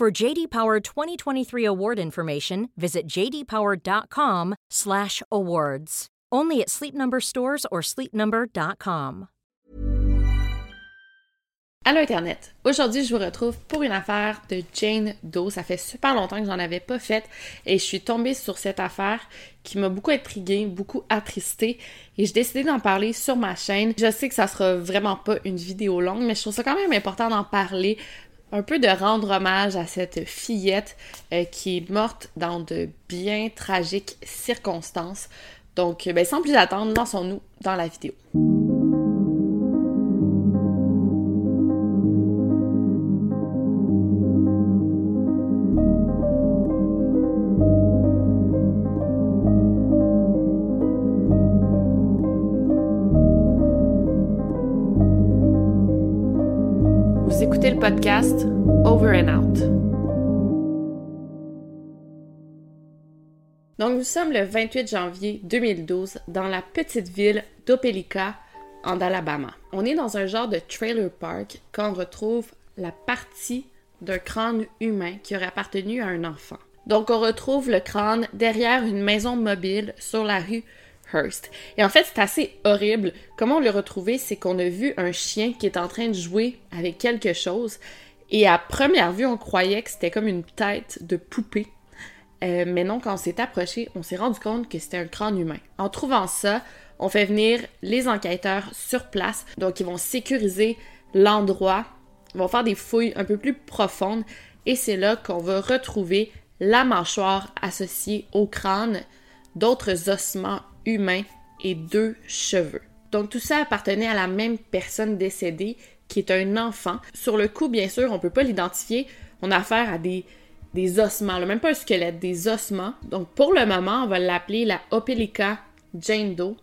For JD Power 2023 award information, visit jdpower.com/awards. Only at Sleep Number stores or sleepnumber.com. Allô Internet! Aujourd'hui, je vous retrouve pour une affaire de Jane Doe. Ça fait super longtemps que j'en avais pas faite et je suis tombée sur cette affaire qui m'a beaucoup intriguée, beaucoup attristée et j'ai décidé d'en parler sur ma chaîne. Je sais que ça sera vraiment pas une vidéo longue, mais je trouve ça quand même important d'en parler un peu de rendre hommage à cette fillette euh, qui est morte dans de bien tragiques circonstances. Donc, ben, sans plus attendre, lançons-nous dans la vidéo. Le podcast Over and Out. Donc, nous sommes le 28 janvier 2012 dans la petite ville d'Opelika, en Alabama. On est dans un genre de trailer park quand on retrouve la partie d'un crâne humain qui aurait appartenu à un enfant. Donc, on retrouve le crâne derrière une maison mobile sur la rue Et en fait, c'est assez horrible. Comment on l'a retrouvé, c'est qu'on a vu un chien qui est en train de jouer avec quelque chose. Et à première vue, on croyait que c'était comme une tête de poupée. Euh, mais non, quand on s'est approché, on s'est rendu compte que c'était un crâne humain. En trouvant ça, on fait venir les enquêteurs sur place. Donc, ils vont sécuriser l'endroit. Vont faire des fouilles un peu plus profondes. Et c'est là qu'on va retrouver la mâchoire associée au crâne, d'autres ossements humains et deux cheveux. Donc tout ça appartenait à la même personne décédée qui est un enfant. Sur le coup, bien sûr, on peut pas l'identifier. On a affaire à des, des ossements, même pas un squelette, des ossements. Donc pour le moment, on va l'appeler la Opelika Jane Doe.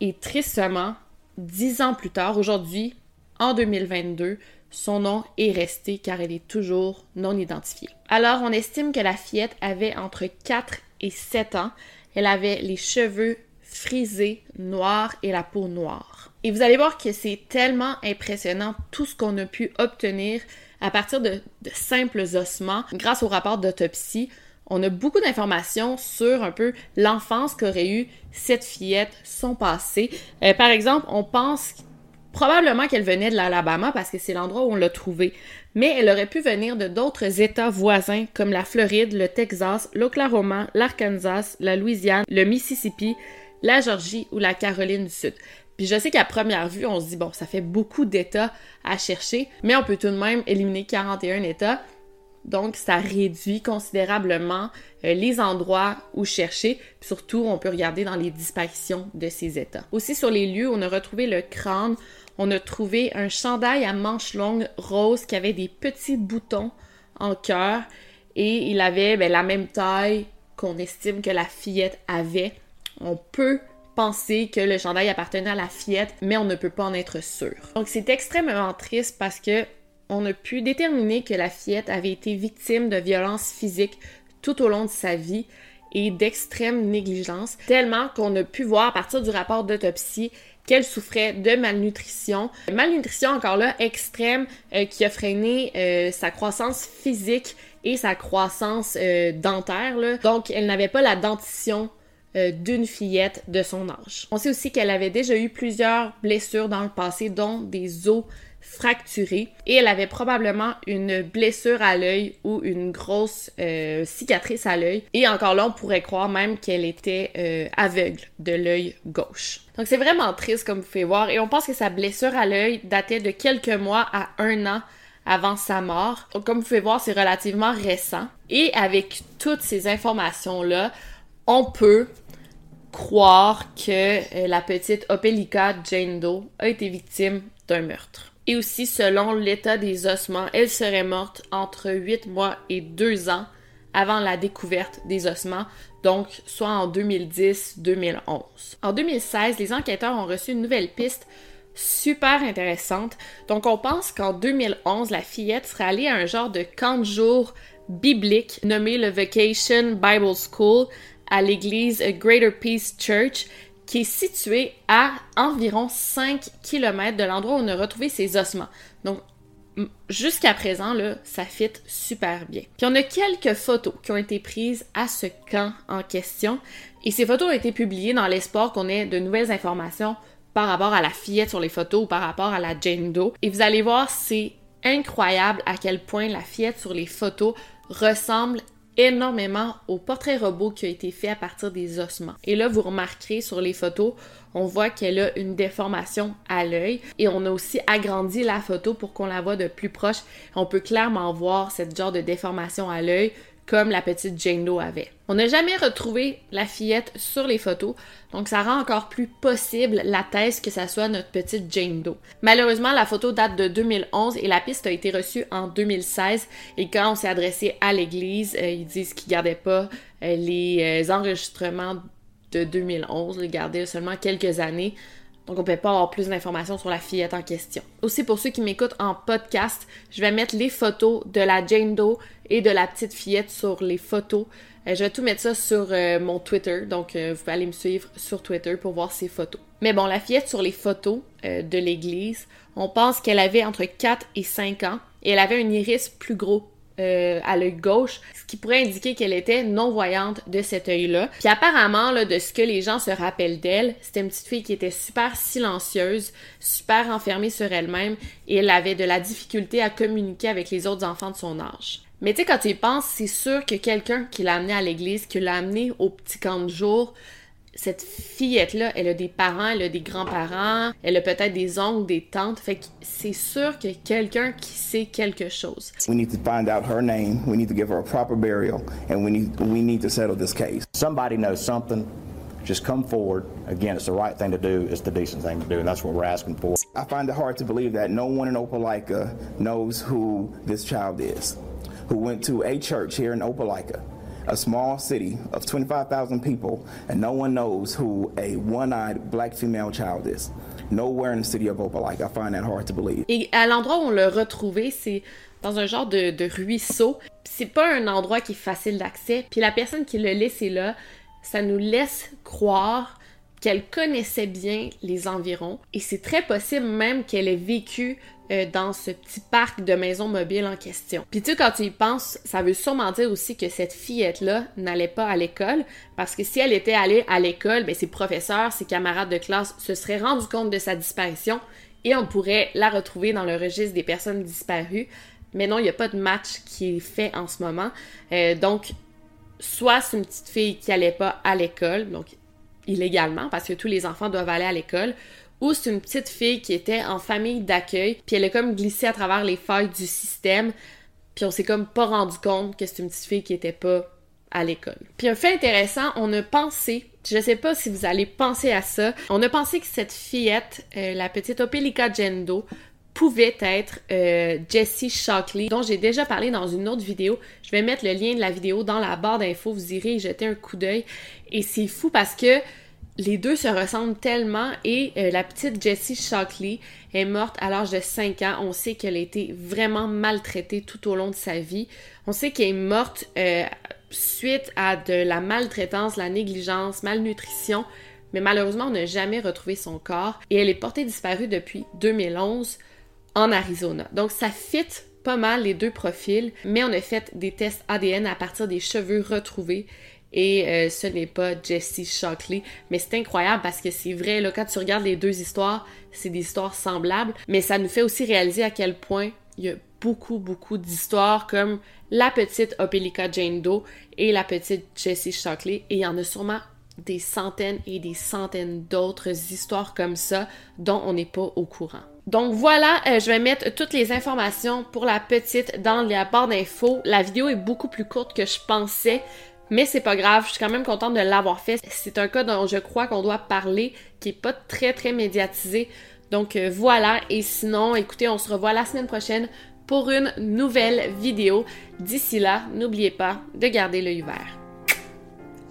Et tristement, dix ans plus tard, aujourd'hui, en 2022, son nom est resté car elle est toujours non identifiée. Alors, on estime que la fillette avait entre 4 et 7 ans. Elle avait les cheveux frisés, noirs et la peau noire. Et vous allez voir que c'est tellement impressionnant tout ce qu'on a pu obtenir à partir de, de simples ossements grâce au rapport d'autopsie. On a beaucoup d'informations sur un peu l'enfance qu'aurait eu cette fillette, son passé. Euh, par exemple, on pense probablement qu'elle venait de l'Alabama parce que c'est l'endroit où on l'a trouvée, mais elle aurait pu venir de d'autres États voisins comme la Floride, le Texas, l'Oklahoma, l'Arkansas, la Louisiane, le Mississippi, la Georgie ou la Caroline du Sud. Puis je sais qu'à première vue, on se dit, bon, ça fait beaucoup d'États à chercher, mais on peut tout de même éliminer 41 États. Donc, ça réduit considérablement euh, les endroits où chercher. Puis surtout, on peut regarder dans les disparitions de ces États. Aussi, sur les lieux, on a retrouvé le crâne. On a trouvé un chandail à manches longues rose qui avait des petits boutons en cœur. Et il avait ben, la même taille qu'on estime que la fillette avait. On peut penser que le chandail appartenait à la fillette, mais on ne peut pas en être sûr. Donc c'est extrêmement triste parce que on a pu déterminer que la fillette avait été victime de violences physiques tout au long de sa vie et d'extrême négligence, tellement qu'on a pu voir à partir du rapport d'autopsie qu'elle souffrait de malnutrition. Malnutrition encore là extrême euh, qui a freiné euh, sa croissance physique et sa croissance euh, dentaire. Donc elle n'avait pas la dentition euh, d'une fillette de son âge. On sait aussi qu'elle avait déjà eu plusieurs blessures dans le passé, dont des os fracturée et elle avait probablement une blessure à l'œil ou une grosse euh, cicatrice à l'œil. Et encore là, on pourrait croire même qu'elle était euh, aveugle de l'œil gauche. Donc c'est vraiment triste comme vous pouvez voir et on pense que sa blessure à l'œil datait de quelques mois à un an avant sa mort. Donc comme vous pouvez voir, c'est relativement récent. Et avec toutes ces informations-là, on peut croire que euh, la petite Opelika Jane Doe a été victime d'un meurtre. Et aussi, selon l'état des ossements, elle serait morte entre 8 mois et 2 ans avant la découverte des ossements, donc soit en 2010-2011. En 2016, les enquêteurs ont reçu une nouvelle piste super intéressante. Donc on pense qu'en 2011, la fillette serait allée à un genre de camp de jour biblique nommé le Vacation Bible School à l'église Greater Peace Church qui est situé à environ 5 km de l'endroit où on a retrouvé ses ossements. Donc, jusqu'à présent, là, ça fit super bien. Puis on a quelques photos qui ont été prises à ce camp en question. Et ces photos ont été publiées dans l'espoir qu'on ait de nouvelles informations par rapport à la fillette sur les photos ou par rapport à la Jane Doe. Et vous allez voir, c'est incroyable à quel point la fillette sur les photos ressemble énormément au portrait robot qui a été fait à partir des ossements. Et là, vous remarquerez sur les photos, on voit qu'elle a une déformation à l'œil et on a aussi agrandi la photo pour qu'on la voit de plus proche. On peut clairement voir cette genre de déformation à l'œil comme la petite Jane Doe avait. On n'a jamais retrouvé la fillette sur les photos, donc ça rend encore plus possible la thèse que ça soit notre petite Jane Doe. Malheureusement, la photo date de 2011 et la piste a été reçue en 2016 et quand on s'est adressé à l'église, euh, ils disent qu'ils gardaient pas euh, les euh, enregistrements de 2011, ils gardaient seulement quelques années. Donc, on peut pas avoir plus d'informations sur la fillette en question. Aussi, pour ceux qui m'écoutent en podcast, je vais mettre les photos de la Jane Doe et de la petite fillette sur les photos. Euh, je vais tout mettre ça sur euh, mon Twitter, donc euh, vous pouvez aller me suivre sur Twitter pour voir ces photos. Mais bon, la fillette sur les photos de l'église, on pense qu'elle avait entre 4 et 5 ans et elle avait un iris plus gros euh, à l'œil gauche, ce qui pourrait indiquer qu'elle était non-voyante de cet œil-là. Puis apparemment, là, de ce que les gens se rappellent d'elle, c'était une petite fille qui était super silencieuse, super enfermée sur elle-même, et elle avait de la difficulté à communiquer avec les autres enfants de son âge. Mais tu sais, quand tu y penses, c'est sûr que quelqu'un qui l'a amenée à l'église, qui l'a amenée au petit camp de jour, cette fillette-là, elle a des parents, elle a des grands-parents, elle a peut-être des oncles, des tantes. Fait que c'est sûr qu'il y a quelqu'un qui sait quelque chose. We need to find out her name. We need to give her a proper burial, and we need we need to settle this case. Somebody knows something. Just come forward. Again, it's the right thing to do. It's the decent thing to do, and that's what we're asking for. I find it hard to believe that no one in Opelika knows who this child is, who went to a church here in Opelika a small city of 25,000 people, and no one knows who a one-eyed black female child is. Nowhere in the city of Opelika. I find that hard to believe. Et à l'endroit où on l'a retrouvé, c'est dans un genre de, de ruisseau. C'est pas un endroit qui est facile d'accès. Puis la personne qui l'a laissé là, ça nous laisse croire qu'elle connaissait bien les environs. Et c'est très possible même qu'elle ait vécu euh, dans ce petit parc de maisons mobiles en question. Puis tu quand tu y penses, ça veut sûrement dire aussi que cette fillette-là n'allait pas à l'école, parce que si elle était allée à l'école, ben, ses professeurs, ses camarades de classe se seraient rendus compte de sa disparition et on pourrait la retrouver dans le registre des personnes disparues. Mais non, il n'y a pas de match qui est fait en ce moment. Euh, donc, soit c'est une petite fille qui allait pas à l'école, donc illégalement, parce que tous les enfants doivent aller à l'école, ou c'est une petite fille qui était en famille d'accueil, puis elle a comme glissé à travers les failles du système, puis on s'est comme pas rendu compte que c'est une petite fille qui était pas à l'école. Puis un fait intéressant, on a pensé, je sais pas si vous allez penser à ça, on a pensé que cette fillette, euh, la petite Opelika Gendo, pouvait être euh, Jessie Shockley, dont j'ai déjà parlé dans une autre vidéo. Je vais mettre le lien de la vidéo dans la barre d'infos, vous irez y jeter un coup d'œil. Et c'est fou parce que les deux se ressemblent tellement et euh, la petite Jessie Shockley est morte à l'âge de 5 ans. On sait qu'elle a été vraiment maltraitée tout au long de sa vie. On sait qu'elle est morte euh, suite à de la maltraitance, la négligence, malnutrition, mais malheureusement on n'a jamais retrouvé son corps et elle est portée disparue depuis 2011 en Arizona. Donc ça fit pas mal les deux profils, mais on a fait des tests ADN à partir des cheveux retrouvés et euh, ce n'est pas Jessie Shockley. Mais c'est incroyable parce que c'est vrai, là, quand tu regardes les deux histoires, c'est des histoires semblables, mais ça nous fait aussi réaliser à quel point il y a beaucoup, beaucoup d'histoires comme la petite Opelika Jane Doe et la petite Jessie Shockley, et il y en a sûrement des centaines et des centaines d'autres histoires comme ça dont on n'est pas au courant. Donc voilà, euh, je vais mettre toutes les informations pour la petite dans la barre d'infos. La vidéo est beaucoup plus courte que je pensais, mais c'est pas grave, je suis quand même contente de l'avoir fait. C'est un cas dont je crois qu'on doit parler, qui est pas très très médiatisé. Donc euh, voilà, et sinon, écoutez, on se revoit la semaine prochaine pour une nouvelle vidéo. D'ici là, n'oubliez pas de garder l'œil vert.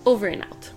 Over and out.